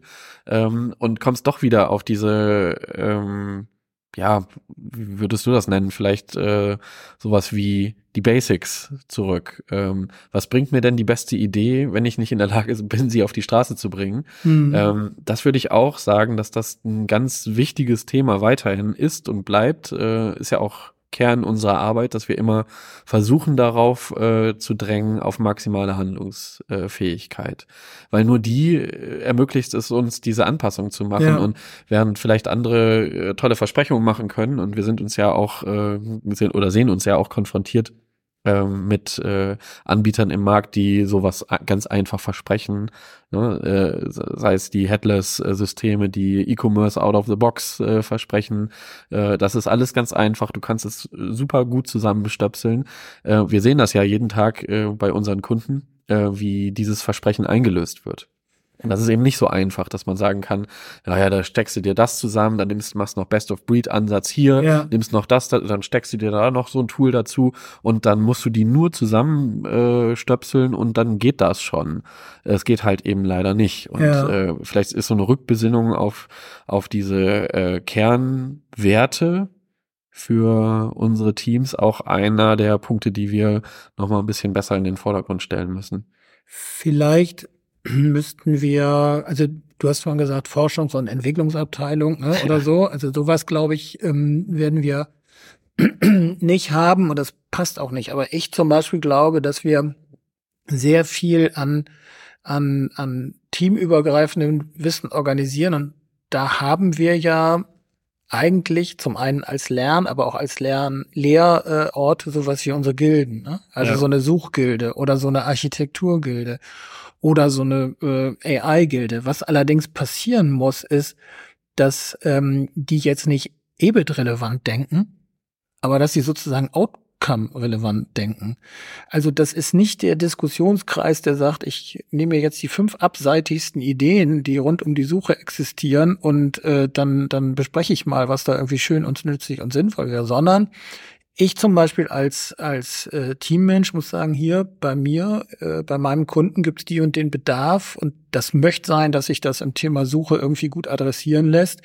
mhm. ähm, und kommst doch wieder auf diese ähm, ja, wie würdest du das nennen? Vielleicht äh, sowas wie die Basics zurück. Ähm, was bringt mir denn die beste Idee, wenn ich nicht in der Lage bin, sie auf die Straße zu bringen? Mhm. Ähm, das würde ich auch sagen, dass das ein ganz wichtiges Thema weiterhin ist und bleibt. Äh, ist ja auch Kern unserer Arbeit, dass wir immer versuchen darauf äh, zu drängen, auf maximale Handlungsfähigkeit. Weil nur die äh, ermöglicht es uns, diese Anpassung zu machen. Ja. Und während vielleicht andere äh, tolle Versprechungen machen können, und wir sind uns ja auch, äh, oder sehen uns ja auch konfrontiert mit äh, Anbietern im Markt, die sowas ganz einfach versprechen. Ne? Äh, sei es die Headless-Systeme, die E-Commerce out of the box äh, versprechen. Äh, das ist alles ganz einfach. Du kannst es super gut zusammenstöpseln. Äh, wir sehen das ja jeden Tag äh, bei unseren Kunden, äh, wie dieses Versprechen eingelöst wird. Und das ist eben nicht so einfach, dass man sagen kann, naja, da steckst du dir das zusammen, dann nimmst, machst noch Best-of-Breed-Ansatz hier, ja. nimmst noch das, dann steckst du dir da noch so ein Tool dazu und dann musst du die nur zusammen äh, stöpseln und dann geht das schon. Es geht halt eben leider nicht. Und ja. äh, vielleicht ist so eine Rückbesinnung auf, auf diese äh, Kernwerte, für unsere Teams auch einer der Punkte, die wir noch mal ein bisschen besser in den Vordergrund stellen müssen. Vielleicht müssten wir, also du hast vorhin gesagt, Forschungs- und Entwicklungsabteilung ne, oder so. Also sowas, glaube ich, ähm, werden wir nicht haben und das passt auch nicht. Aber ich zum Beispiel glaube, dass wir sehr viel an, an, an teamübergreifendem Wissen organisieren und da haben wir ja eigentlich zum einen als Lern, aber auch als Lern-Lehrorte sowas wie unsere Gilden. Ne? Also ja. so eine Suchgilde oder so eine Architekturgilde oder so eine äh, AI-Gilde. Was allerdings passieren muss, ist, dass ähm, die jetzt nicht EBIT-relevant denken, aber dass sie sozusagen Outcome-relevant denken. Also das ist nicht der Diskussionskreis, der sagt, ich nehme jetzt die fünf abseitigsten Ideen, die rund um die Suche existieren und äh, dann, dann bespreche ich mal, was da irgendwie schön und nützlich und sinnvoll wäre, sondern ich zum Beispiel als, als äh, Teammensch muss sagen, hier bei mir, äh, bei meinem Kunden gibt es die und den Bedarf und das möchte sein, dass sich das im Thema Suche irgendwie gut adressieren lässt.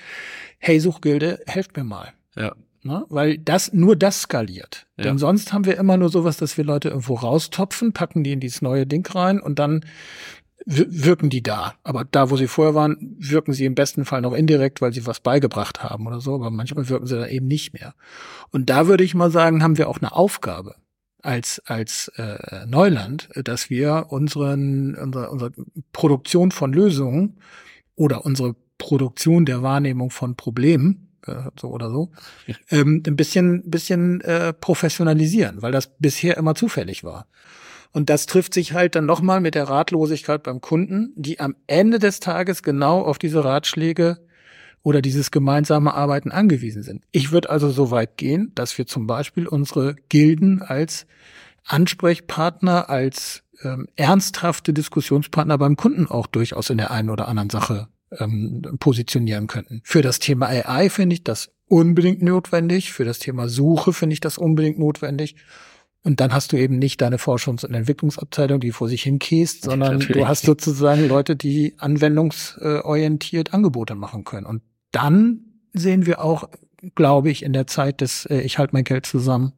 Hey, Suchgilde, helft mir mal. Ja. Ne? Weil das, nur das skaliert. Ja. Denn sonst haben wir immer nur sowas, dass wir Leute irgendwo raustopfen, packen die in dieses neue Ding rein und dann wirken die da. Aber da, wo sie vorher waren, wirken sie im besten Fall noch indirekt, weil sie was beigebracht haben oder so. Aber manchmal wirken sie da eben nicht mehr. Und da würde ich mal sagen, haben wir auch eine Aufgabe als als äh, Neuland, dass wir unseren unsere, unsere Produktion von Lösungen oder unsere Produktion der Wahrnehmung von Problemen äh, so oder so ähm, ein bisschen bisschen äh, professionalisieren, weil das bisher immer zufällig war. Und das trifft sich halt dann nochmal mit der Ratlosigkeit beim Kunden, die am Ende des Tages genau auf diese Ratschläge oder dieses gemeinsame Arbeiten angewiesen sind. Ich würde also so weit gehen, dass wir zum Beispiel unsere Gilden als Ansprechpartner, als ähm, ernsthafte Diskussionspartner beim Kunden auch durchaus in der einen oder anderen Sache ähm, positionieren könnten. Für das Thema AI finde ich das unbedingt notwendig. Für das Thema Suche finde ich das unbedingt notwendig. Und dann hast du eben nicht deine Forschungs- und Entwicklungsabteilung, die vor sich hinkäst, sondern Natürlich. du hast sozusagen Leute, die anwendungsorientiert Angebote machen können. Und dann sehen wir auch, glaube ich, in der Zeit des äh, Ich halte mein Geld zusammen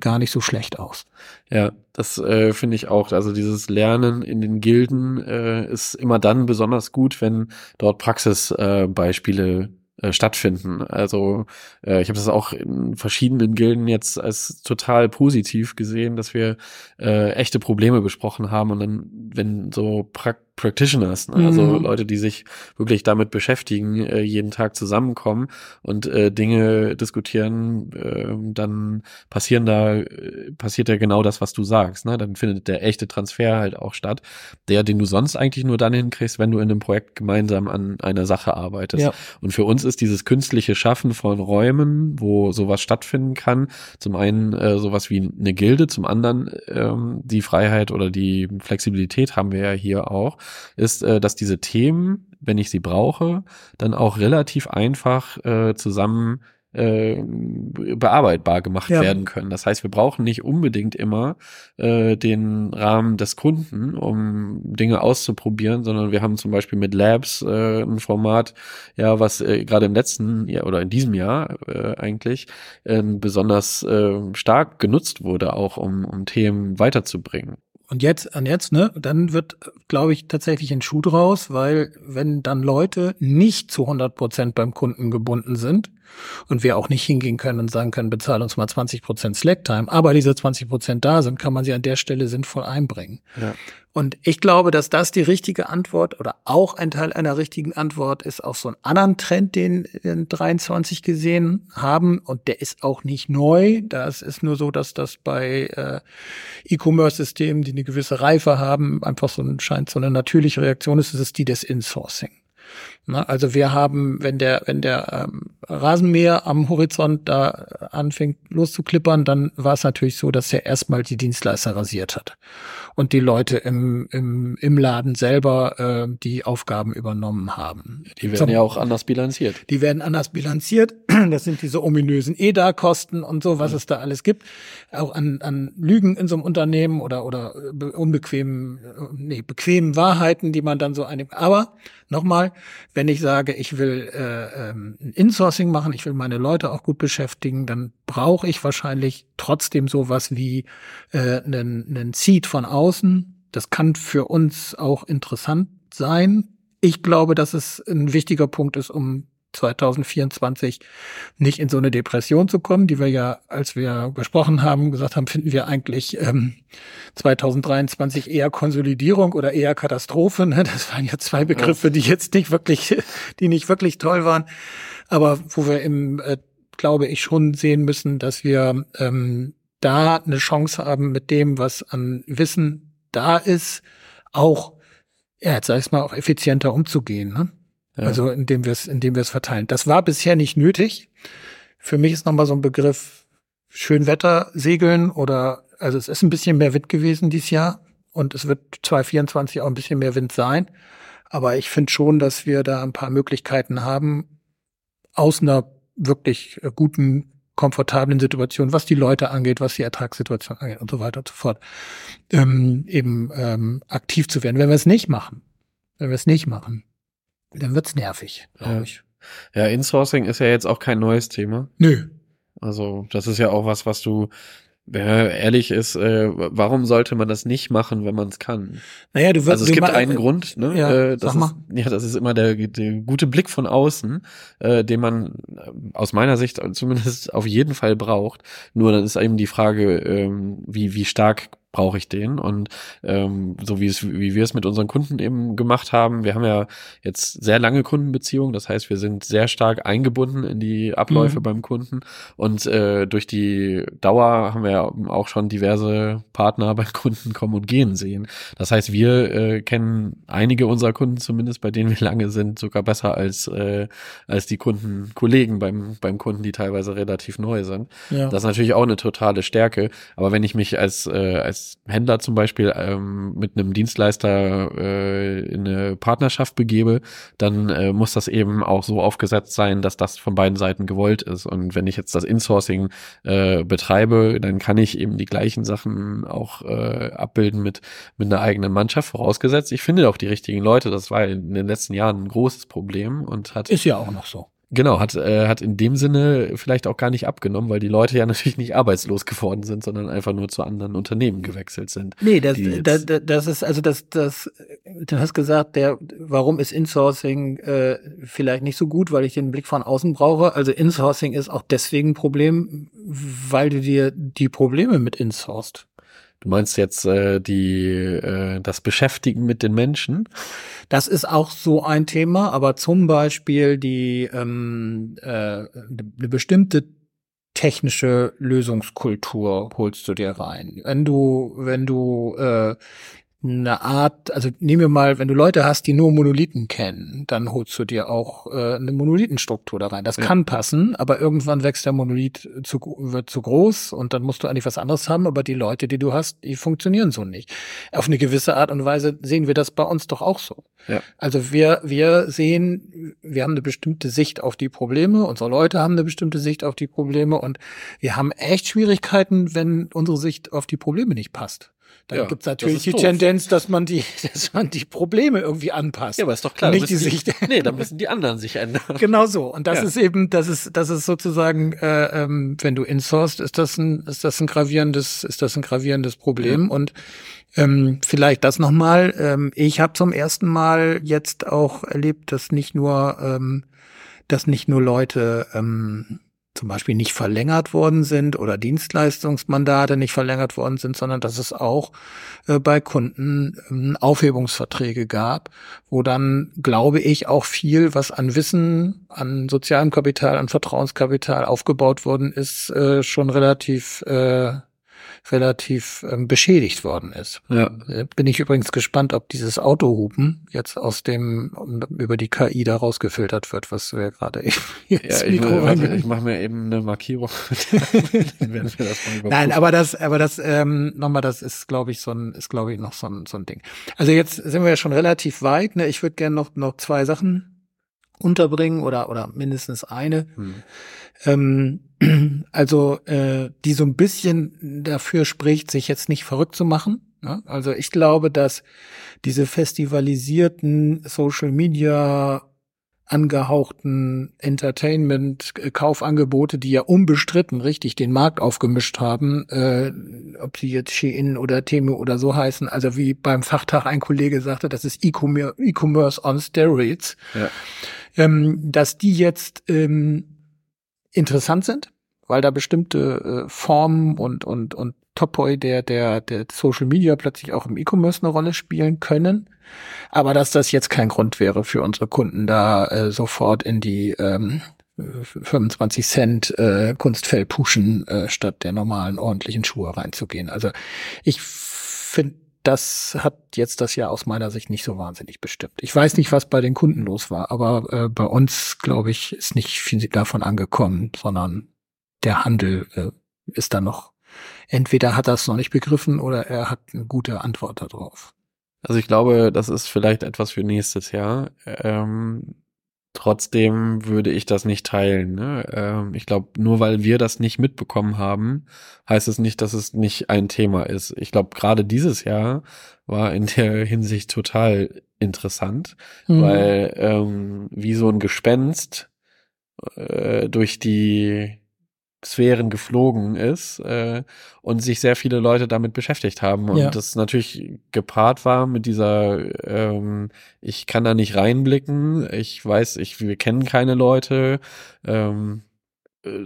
gar nicht so schlecht aus. Ja, das äh, finde ich auch. Also dieses Lernen in den Gilden äh, ist immer dann besonders gut, wenn dort Praxisbeispiele äh, stattfinden. Also äh, ich habe das auch in verschiedenen Gilden jetzt als total positiv gesehen, dass wir äh, echte Probleme besprochen haben und dann, wenn so pra Practitioners, ne? also mhm. Leute, die sich wirklich damit beschäftigen, äh, jeden Tag zusammenkommen und äh, Dinge diskutieren, äh, dann passieren da, äh, passiert ja genau das, was du sagst. Ne? Dann findet der echte Transfer halt auch statt, der, den du sonst eigentlich nur dann hinkriegst, wenn du in einem Projekt gemeinsam an einer Sache arbeitest. Ja. Und für uns ist dieses künstliche Schaffen von Räumen, wo sowas stattfinden kann, zum einen äh, sowas wie eine Gilde, zum anderen ähm, die Freiheit oder die Flexibilität haben wir ja hier auch, ist, äh, dass diese Themen, wenn ich sie brauche, dann auch relativ einfach äh, zusammen äh, bearbeitbar gemacht ja. werden können. Das heißt, wir brauchen nicht unbedingt immer äh, den Rahmen des Kunden, um Dinge auszuprobieren, sondern wir haben zum Beispiel mit Labs äh, ein Format, ja, was äh, gerade im letzten Jahr oder in diesem Jahr äh, eigentlich äh, besonders äh, stark genutzt wurde, auch um, um Themen weiterzubringen. Und jetzt, an jetzt, ne, dann wird, glaube ich, tatsächlich ein Schuh draus, weil wenn dann Leute nicht zu 100 Prozent beim Kunden gebunden sind, und wir auch nicht hingehen können und sagen können, bezahl uns mal 20 Prozent Slack-Time, aber diese 20 Prozent da sind, kann man sie an der Stelle sinnvoll einbringen. Ja. Und ich glaube, dass das die richtige Antwort oder auch ein Teil einer richtigen Antwort ist auf so einen anderen Trend, den wir in 23 gesehen haben. Und der ist auch nicht neu. Das ist nur so, dass das bei äh, E-Commerce-Systemen, die eine gewisse Reife haben, einfach so ein, scheint so eine natürliche Reaktion ist. Das ist die des Insourcing. Ne? Also wir haben, wenn der, wenn der ähm, Rasenmäher am Horizont da anfängt loszuklippern, dann war es natürlich so, dass er erstmal die Dienstleister rasiert hat und die Leute im, im, im Laden selber äh, die Aufgaben übernommen haben. Die werden Zum, ja auch anders bilanziert. Die werden anders bilanziert. Das sind diese ominösen EDA-Kosten und so, was mhm. es da alles gibt. Auch an, an Lügen in so einem Unternehmen oder, oder äh, unbequemen, äh, nee, bequemen Wahrheiten, die man dann so einnimmt. Aber nochmal, wenn ich sage, ich will äh, ähm, Insourcing machen, ich will meine Leute auch gut beschäftigen, dann brauche ich wahrscheinlich trotzdem sowas wie äh, einen, einen Seed von außen. Das kann für uns auch interessant sein. Ich glaube, dass es ein wichtiger Punkt ist, um 2024 nicht in so eine Depression zu kommen, die wir ja, als wir gesprochen haben, gesagt haben, finden wir eigentlich ähm, 2023 eher Konsolidierung oder eher Katastrophe. Ne? Das waren ja zwei Begriffe, die jetzt nicht wirklich, die nicht wirklich toll waren, aber wo wir im, äh, glaube ich, schon sehen müssen, dass wir ähm, da eine Chance haben, mit dem, was an Wissen da ist, auch, ja, jetzt sag ich mal, auch effizienter umzugehen. Ne? Ja. Also indem wir es, indem wir es verteilen. Das war bisher nicht nötig. Für mich ist nochmal so ein Begriff Schönwetter segeln oder also es ist ein bisschen mehr Wind gewesen dieses Jahr und es wird 2024 auch ein bisschen mehr Wind sein. Aber ich finde schon, dass wir da ein paar Möglichkeiten haben, aus einer wirklich guten, komfortablen Situation, was die Leute angeht, was die Ertragssituation angeht und so weiter und so fort, ähm, eben ähm, aktiv zu werden. Wenn wir es nicht machen, wenn wir es nicht machen, dann wird's nervig, glaube ja. ich. Ja, Insourcing ist ja jetzt auch kein neues Thema. Nö. Also das ist ja auch was, was du Wer ehrlich ist, äh, warum sollte man das nicht machen, wenn man es kann? Naja, du wirst, also es gibt einen äh, Grund, ne? Ja, äh, das, ist, ja, das ist immer der, der gute Blick von außen, äh, den man äh, aus meiner Sicht zumindest auf jeden Fall braucht. Nur dann ist eben die Frage, ähm, wie, wie stark brauche ich den. Und ähm, so wie es, wie wir es mit unseren Kunden eben gemacht haben, wir haben ja jetzt sehr lange Kundenbeziehungen, das heißt, wir sind sehr stark eingebunden in die Abläufe mhm. beim Kunden. Und äh, durch die Dauer haben wir ja auch schon diverse Partner beim Kunden kommen und gehen sehen. Das heißt, wir äh, kennen einige unserer Kunden zumindest, bei denen wir lange sind, sogar besser als, äh, als die Kunden, Kollegen beim, beim Kunden, die teilweise relativ neu sind. Ja. Das ist natürlich auch eine totale Stärke. Aber wenn ich mich als, äh, als Händler zum Beispiel ähm, mit einem Dienstleister äh, in eine Partnerschaft begebe, dann äh, muss das eben auch so aufgesetzt sein, dass das von beiden Seiten gewollt ist. Und wenn ich jetzt das Insourcing äh, betreibe, dann kann ich eben die gleichen Sachen auch äh, abbilden mit, mit einer eigenen Mannschaft, vorausgesetzt. Ich finde auch die richtigen Leute. Das war in den letzten Jahren ein großes Problem und hat. Ist ja auch noch so. Genau, hat, äh, hat in dem Sinne vielleicht auch gar nicht abgenommen, weil die Leute ja natürlich nicht arbeitslos geworden sind, sondern einfach nur zu anderen Unternehmen gewechselt sind. Nee, das, das, das ist, also das, das, du hast gesagt, der, warum ist Insourcing äh, vielleicht nicht so gut, weil ich den Blick von außen brauche. Also Insourcing ist auch deswegen ein Problem, weil du dir die Probleme mit insourced. Du meinst jetzt äh, die äh, das Beschäftigen mit den Menschen? Das ist auch so ein Thema, aber zum Beispiel die ähm, äh, eine bestimmte technische Lösungskultur holst du dir rein. Wenn du wenn du äh, eine Art, also nehmen wir mal, wenn du Leute hast, die nur Monolithen kennen, dann holst du dir auch äh, eine Monolithenstruktur da rein. Das ja. kann passen, aber irgendwann wächst der Monolith zu, wird zu groß und dann musst du eigentlich was anderes haben, aber die Leute, die du hast, die funktionieren so nicht. Auf eine gewisse Art und Weise sehen wir das bei uns doch auch so. Ja. Also wir, wir sehen, wir haben eine bestimmte Sicht auf die Probleme, unsere Leute haben eine bestimmte Sicht auf die Probleme und wir haben echt Schwierigkeiten, wenn unsere Sicht auf die Probleme nicht passt. Dann ja, gibt es natürlich die doof. Tendenz, dass man die, dass man die Probleme irgendwie anpasst. Ja, aber ist doch klar. Nicht die Sicht. nee, dann müssen die anderen sich ändern. Genau so. Und das ja. ist eben, das ist, das ist sozusagen, äh, ähm, wenn du insourced, ist das ein, ist das ein gravierendes, ist das ein gravierendes Problem. Mhm. Und ähm, vielleicht das nochmal. Ähm, ich habe zum ersten Mal jetzt auch erlebt, dass nicht nur, ähm, dass nicht nur Leute ähm, zum Beispiel nicht verlängert worden sind oder Dienstleistungsmandate nicht verlängert worden sind, sondern dass es auch äh, bei Kunden ähm, Aufhebungsverträge gab, wo dann, glaube ich, auch viel, was an Wissen, an sozialem Kapital, an Vertrauenskapital aufgebaut worden ist, äh, schon relativ äh, relativ ähm, beschädigt worden ist. Ja. Äh, bin ich übrigens gespannt, ob dieses Autohupen jetzt aus dem über die KI da rausgefiltert wird, was wir gerade eben ja, ich, warte, ich mache mir eben eine Markierung. Nein, aber das, aber das ähm, nochmal, das ist, glaube ich, so ein, ist, glaube ich, noch so ein, so ein Ding. Also jetzt sind wir ja schon relativ weit. Ne? Ich würde gerne noch noch zwei Sachen unterbringen oder oder mindestens eine. Hm. Ähm, also äh, die so ein bisschen dafür spricht, sich jetzt nicht verrückt zu machen. Ne? Also ich glaube, dass diese festivalisierten Social Media angehauchten Entertainment-Kaufangebote, die ja unbestritten richtig den Markt aufgemischt haben, äh, ob sie jetzt Shein oder Temu oder so heißen, also wie beim Fachtag ein Kollege sagte, das ist E-Commerce on Steroids, ja. ähm, dass die jetzt ähm, interessant sind, weil da bestimmte äh, Formen und, und, und Topoi der, der, der Social Media plötzlich auch im E-Commerce eine Rolle spielen können. Aber dass das jetzt kein Grund wäre für unsere Kunden, da äh, sofort in die ähm, 25 Cent äh, Kunstfell pushen, äh, statt der normalen ordentlichen Schuhe reinzugehen. Also ich finde das hat jetzt das Jahr aus meiner Sicht nicht so wahnsinnig bestimmt. Ich weiß nicht, was bei den Kunden los war, aber äh, bei uns, glaube ich, ist nicht viel davon angekommen, sondern der Handel äh, ist da noch, entweder hat er es noch nicht begriffen oder er hat eine gute Antwort darauf. Also ich glaube, das ist vielleicht etwas für nächstes Jahr. Ähm, Trotzdem würde ich das nicht teilen. Ne? Ähm, ich glaube, nur weil wir das nicht mitbekommen haben, heißt es nicht, dass es nicht ein Thema ist. Ich glaube, gerade dieses Jahr war in der Hinsicht total interessant, mhm. weil ähm, wie so ein Gespenst äh, durch die Sphären geflogen ist äh, und sich sehr viele Leute damit beschäftigt haben und ja. das natürlich gepaart war mit dieser ähm, ich kann da nicht reinblicken ich weiß ich wir kennen keine Leute ähm,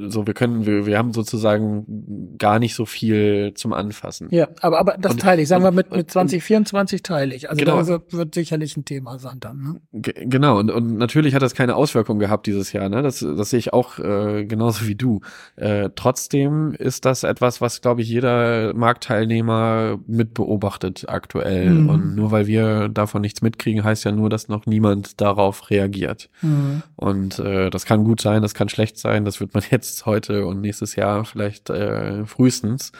so wir können wir wir haben sozusagen gar nicht so viel zum Anfassen. Ja, aber aber das und, teile ich, sagen und, wir mit mit 2024 teile ich. Also genau. das wird, wird sicherlich ein Thema sein dann. Ne? Genau und und natürlich hat das keine Auswirkung gehabt dieses Jahr. Ne, das das sehe ich auch äh, genauso wie du. Äh, trotzdem ist das etwas, was glaube ich jeder Marktteilnehmer mit beobachtet aktuell mhm. und nur weil wir davon nichts mitkriegen, heißt ja nur, dass noch niemand darauf reagiert. Mhm. Und äh, das kann gut sein, das kann schlecht sein, das wird man jetzt heute und nächstes Jahr vielleicht äh, frühestens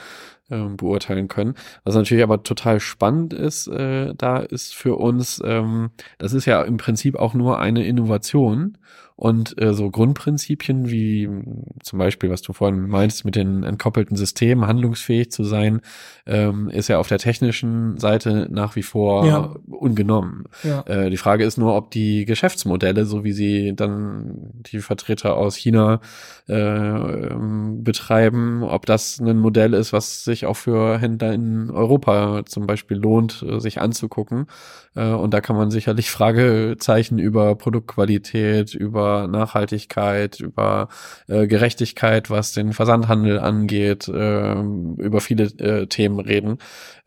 äh, beurteilen können. Was natürlich aber total spannend ist, äh, da ist für uns, ähm, das ist ja im Prinzip auch nur eine Innovation und äh, so Grundprinzipien wie zum Beispiel, was du vorhin meinst, mit den entkoppelten Systemen handlungsfähig zu sein, ähm, ist ja auf der technischen Seite nach wie vor ja. ungenommen. Ja. Äh, die Frage ist nur, ob die Geschäftsmodelle, so wie sie dann die Vertreter aus China äh, ähm, betreiben, ob das ein Modell ist, was sich auch für Händler in Europa zum Beispiel lohnt, äh, sich anzugucken. Äh, und da kann man sicherlich Fragezeichen über Produktqualität, über Nachhaltigkeit, über äh, Gerechtigkeit, was den Versandhandel angeht, äh, über viele äh, Themen reden.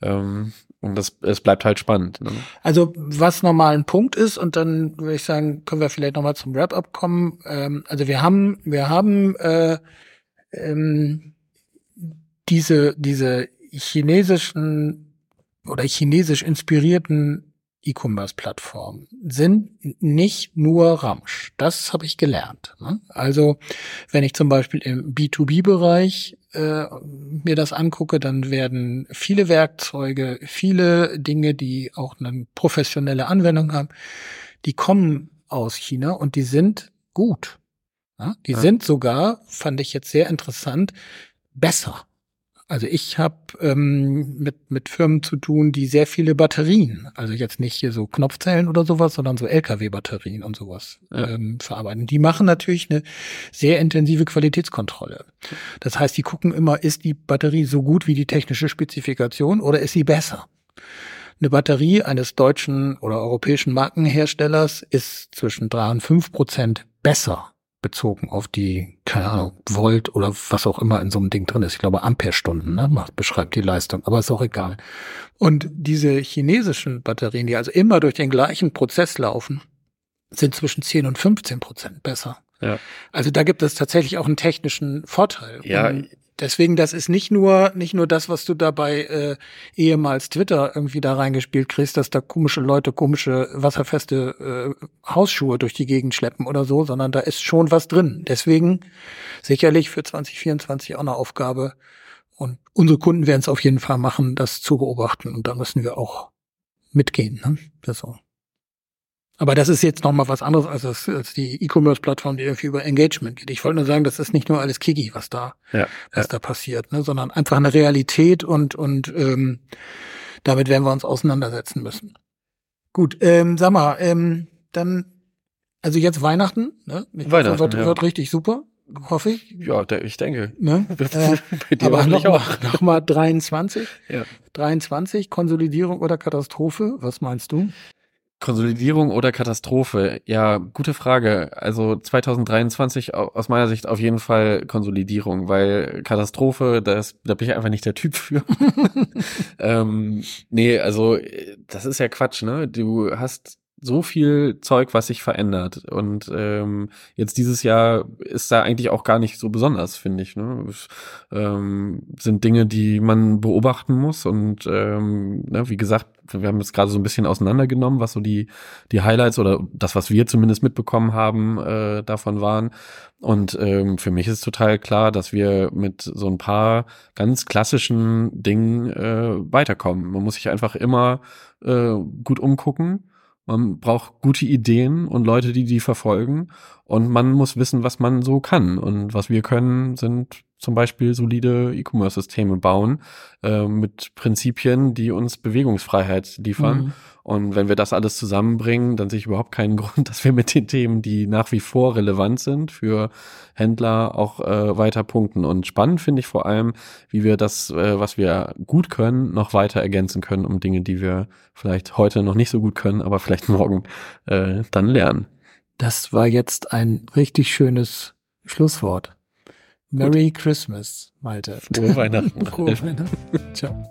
Ähm, und das, es bleibt halt spannend. Ne? Also was nochmal ein Punkt ist, und dann würde ich sagen, können wir vielleicht nochmal zum Wrap-up kommen. Ähm, also wir haben, wir haben äh, ähm, diese, diese chinesischen oder chinesisch inspirierten E-Commerce-Plattformen sind nicht nur Ramsch. Das habe ich gelernt. Ne? Also wenn ich zum Beispiel im B2B-Bereich äh, mir das angucke, dann werden viele Werkzeuge, viele Dinge, die auch eine professionelle Anwendung haben, die kommen aus China und die sind gut. Ja? Die ja. sind sogar, fand ich jetzt sehr interessant, besser also ich habe ähm, mit, mit Firmen zu tun, die sehr viele Batterien, also jetzt nicht hier so Knopfzellen oder sowas, sondern so Lkw-Batterien und sowas ja. ähm, verarbeiten. Die machen natürlich eine sehr intensive Qualitätskontrolle. Das heißt, die gucken immer, ist die Batterie so gut wie die technische Spezifikation oder ist sie besser? Eine Batterie eines deutschen oder europäischen Markenherstellers ist zwischen drei und fünf Prozent besser bezogen auf die, keine Ahnung, Volt oder was auch immer in so einem Ding drin ist. Ich glaube, Amperestunden, ne, macht, beschreibt die Leistung, aber ist auch egal. Und diese chinesischen Batterien, die also immer durch den gleichen Prozess laufen, sind zwischen 10 und 15 Prozent besser. Ja. Also da gibt es tatsächlich auch einen technischen Vorteil. Ja, Deswegen, das ist nicht nur nicht nur das, was du da bei äh, ehemals Twitter irgendwie da reingespielt kriegst, dass da komische Leute komische wasserfeste äh, Hausschuhe durch die Gegend schleppen oder so, sondern da ist schon was drin. Deswegen sicherlich für 2024 auch eine Aufgabe. Und unsere Kunden werden es auf jeden Fall machen, das zu beobachten. Und da müssen wir auch mitgehen. Ne? Das so. Aber das ist jetzt noch mal was anderes als, das, als die E-Commerce-Plattform, die irgendwie über Engagement geht. Ich wollte nur sagen, das ist nicht nur alles Kiki, was da, ja, was ja. da passiert, ne, sondern einfach eine Realität und und ähm, damit werden wir uns auseinandersetzen müssen. Gut, ähm, sag mal, ähm, dann also jetzt Weihnachten, ne? Ich Weihnachten wird, ja. wird richtig super, hoffe ich. Ja, ich denke. Ne? äh, aber noch mal, noch mal 23. Ja. 23 Konsolidierung oder Katastrophe, was meinst du? Konsolidierung oder Katastrophe? Ja, gute Frage. Also 2023 aus meiner Sicht auf jeden Fall Konsolidierung, weil Katastrophe, das, da bin ich einfach nicht der Typ für. ähm, nee, also das ist ja Quatsch, ne? Du hast so viel Zeug, was sich verändert. Und ähm, jetzt dieses Jahr ist da eigentlich auch gar nicht so besonders, finde ich. Ne? Ähm, sind Dinge, die man beobachten muss. Und ähm, ne, wie gesagt, wir haben es gerade so ein bisschen auseinandergenommen, was so die, die Highlights oder das, was wir zumindest mitbekommen haben, äh, davon waren. Und ähm, für mich ist total klar, dass wir mit so ein paar ganz klassischen Dingen äh, weiterkommen. Man muss sich einfach immer äh, gut umgucken man braucht gute Ideen und Leute, die die verfolgen. Und man muss wissen, was man so kann. Und was wir können, sind zum Beispiel solide E-Commerce-Systeme bauen äh, mit Prinzipien, die uns Bewegungsfreiheit liefern. Mhm. Und wenn wir das alles zusammenbringen, dann sehe ich überhaupt keinen Grund, dass wir mit den Themen, die nach wie vor relevant sind für Händler, auch äh, weiter punkten. Und spannend finde ich vor allem, wie wir das, äh, was wir gut können, noch weiter ergänzen können, um Dinge, die wir vielleicht heute noch nicht so gut können, aber vielleicht morgen äh, dann lernen. Das war jetzt ein richtig schönes Schlusswort. Merry Christmas, Malte. Frohe Weihnachten. Frohe Weihnachten. Ciao.